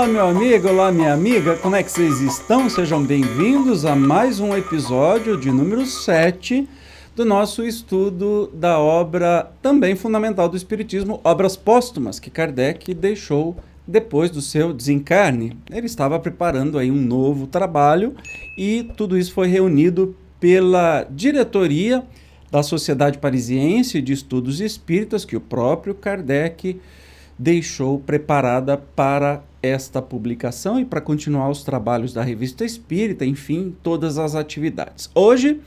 Olá, meu amigo, olá, minha amiga, como é que vocês estão? Sejam bem-vindos a mais um episódio de número 7 do nosso estudo da obra também fundamental do Espiritismo, Obras Póstumas, que Kardec deixou depois do seu desencarne. Ele estava preparando aí um novo trabalho e tudo isso foi reunido pela diretoria da Sociedade Parisiense de Estudos Espíritas, que o próprio Kardec deixou preparada para esta publicação e para continuar os trabalhos da Revista Espírita, enfim, todas as atividades. Hoje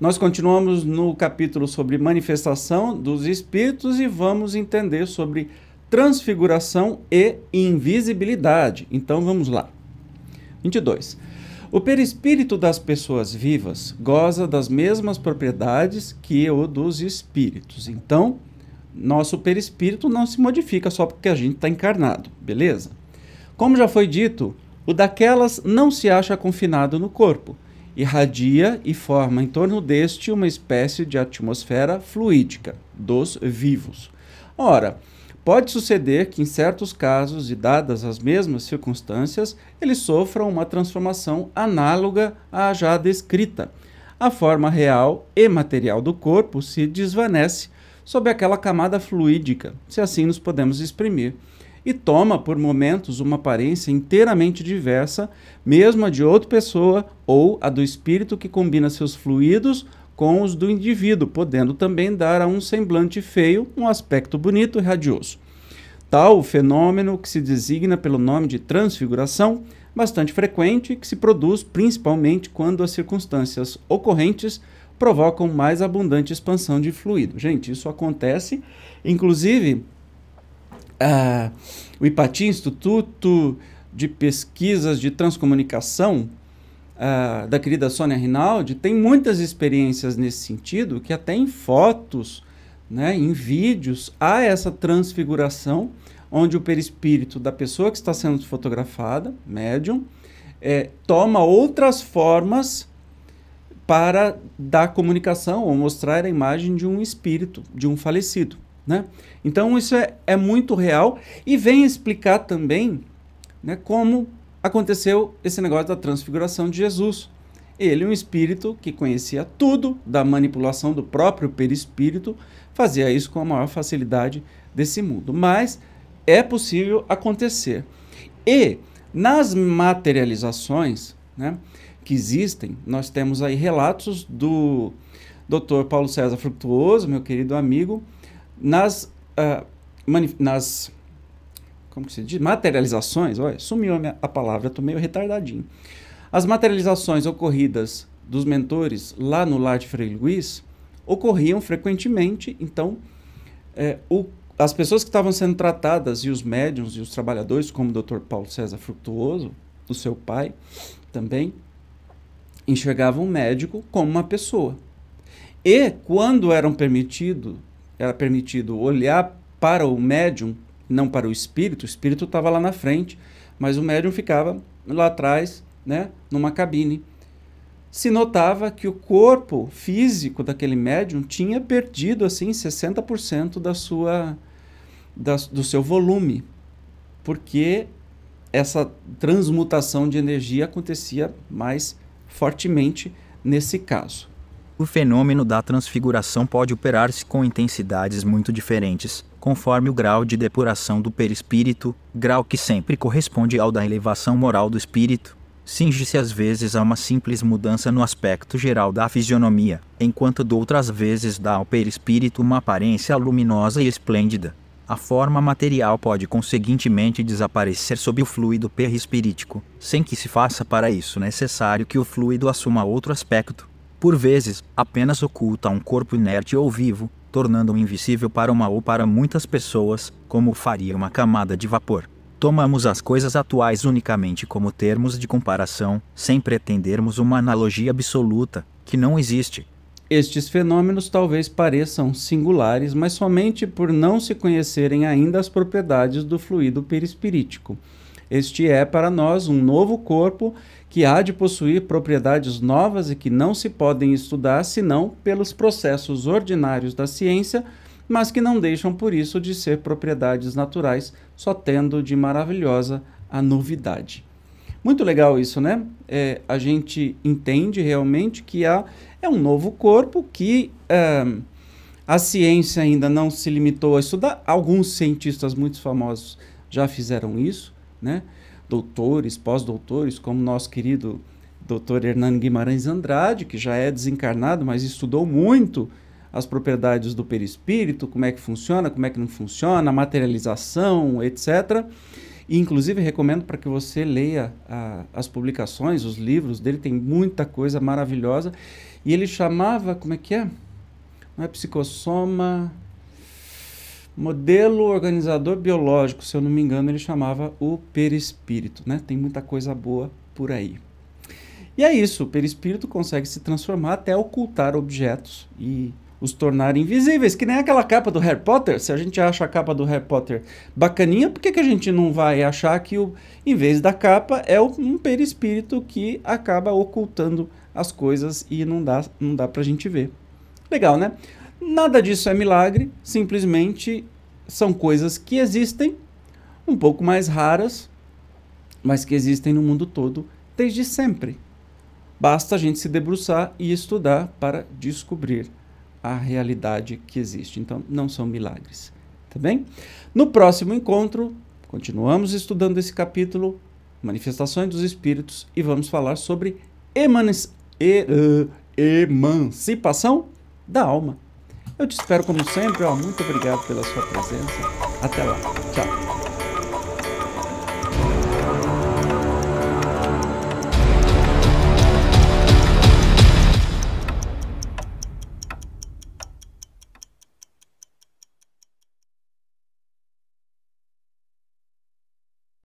nós continuamos no capítulo sobre manifestação dos espíritos e vamos entender sobre transfiguração e invisibilidade. Então vamos lá. 22. O perispírito das pessoas vivas goza das mesmas propriedades que o dos espíritos. Então, nosso perispírito não se modifica só porque a gente está encarnado, beleza? Como já foi dito, o daquelas não se acha confinado no corpo, irradia e forma em torno deste uma espécie de atmosfera fluídica dos vivos. Ora, pode suceder que em certos casos e dadas as mesmas circunstâncias, eles sofram uma transformação análoga à já descrita. A forma real e material do corpo se desvanece sob aquela camada fluídica, se assim nos podemos exprimir, e toma por momentos uma aparência inteiramente diversa, mesmo a de outra pessoa ou a do espírito que combina seus fluidos com os do indivíduo, podendo também dar a um semblante feio um aspecto bonito e radioso. Tal fenômeno que se designa pelo nome de transfiguração, bastante frequente, que se produz principalmente quando as circunstâncias ocorrentes provocam mais abundante expansão de fluido. Gente, isso acontece, inclusive, uh, o IPATI, Instituto de Pesquisas de Transcomunicação, uh, da querida Sônia Rinaldi, tem muitas experiências nesse sentido, que até em fotos, né, em vídeos, há essa transfiguração, onde o perispírito da pessoa que está sendo fotografada, médium, é, toma outras formas para dar comunicação ou mostrar a imagem de um espírito, de um falecido. Né? Então isso é, é muito real e vem explicar também né, como aconteceu esse negócio da transfiguração de Jesus. Ele, um espírito que conhecia tudo da manipulação do próprio perispírito, fazia isso com a maior facilidade desse mundo. Mas é possível acontecer. E nas materializações, né, que existem, nós temos aí relatos do Dr. Paulo César Frutuoso, meu querido amigo, nas, uh, nas como que se diz? materializações, olha, sumiu a, minha, a palavra, estou meio retardadinho. As materializações ocorridas dos mentores lá no lar de Frei Luiz ocorriam frequentemente, então é, o, as pessoas que estavam sendo tratadas e os médiums e os trabalhadores, como o Dr. Paulo César Frutuoso, o seu pai também, enxergavam o médico como uma pessoa. E quando eram permitido, era permitido olhar para o médium, não para o espírito, o espírito estava lá na frente, mas o médium ficava lá atrás, né, numa cabine. Se notava que o corpo físico daquele médium tinha perdido assim 60% da sua da, do seu volume, porque essa transmutação de energia acontecia mais fortemente nesse caso. O fenômeno da transfiguração pode operar-se com intensidades muito diferentes, conforme o grau de depuração do perispírito, grau que sempre corresponde ao da elevação moral do espírito. Cinge-se às vezes a uma simples mudança no aspecto geral da fisionomia, enquanto de outras vezes dá ao perispírito uma aparência luminosa e esplêndida. A forma material pode conseguintemente desaparecer sob o fluido perispirítico, sem que se faça para isso necessário que o fluido assuma outro aspecto. Por vezes, apenas oculta um corpo inerte ou vivo, tornando-o invisível para uma ou para muitas pessoas, como faria uma camada de vapor. Tomamos as coisas atuais unicamente como termos de comparação, sem pretendermos uma analogia absoluta, que não existe, estes fenômenos talvez pareçam singulares, mas somente por não se conhecerem ainda as propriedades do fluido perispirítico. Este é para nós um novo corpo que há de possuir propriedades novas e que não se podem estudar senão pelos processos ordinários da ciência, mas que não deixam por isso de ser propriedades naturais, só tendo de maravilhosa a novidade. Muito legal isso, né? É, a gente entende realmente que há, é um novo corpo que é, a ciência ainda não se limitou a estudar. Alguns cientistas muito famosos já fizeram isso, né? Doutores, pós-doutores, como nosso querido doutor Hernando Guimarães Andrade, que já é desencarnado, mas estudou muito as propriedades do perispírito, como é que funciona, como é que não funciona, a materialização, etc. E, inclusive, recomendo para que você leia a, as publicações, os livros dele, tem muita coisa maravilhosa. E ele chamava, como é que é? Não é psicossoma. Modelo organizador biológico, se eu não me engano, ele chamava o perispírito, né? Tem muita coisa boa por aí. E é isso, o perispírito consegue se transformar até ocultar objetos e os tornar invisíveis, que nem aquela capa do Harry Potter. Se a gente acha a capa do Harry Potter bacaninha, por que, que a gente não vai achar que, o, em vez da capa, é um perispírito que acaba ocultando as coisas e não dá, não dá pra gente ver? Legal, né? Nada disso é milagre, simplesmente são coisas que existem, um pouco mais raras, mas que existem no mundo todo desde sempre. Basta a gente se debruçar e estudar para descobrir a realidade que existe. Então, não são milagres. Tá bem? No próximo encontro, continuamos estudando esse capítulo, Manifestações dos Espíritos, e vamos falar sobre emanis, e, uh, emancipação da alma. Eu te espero como sempre. Ó, muito obrigado pela sua presença. Até lá. Tchau.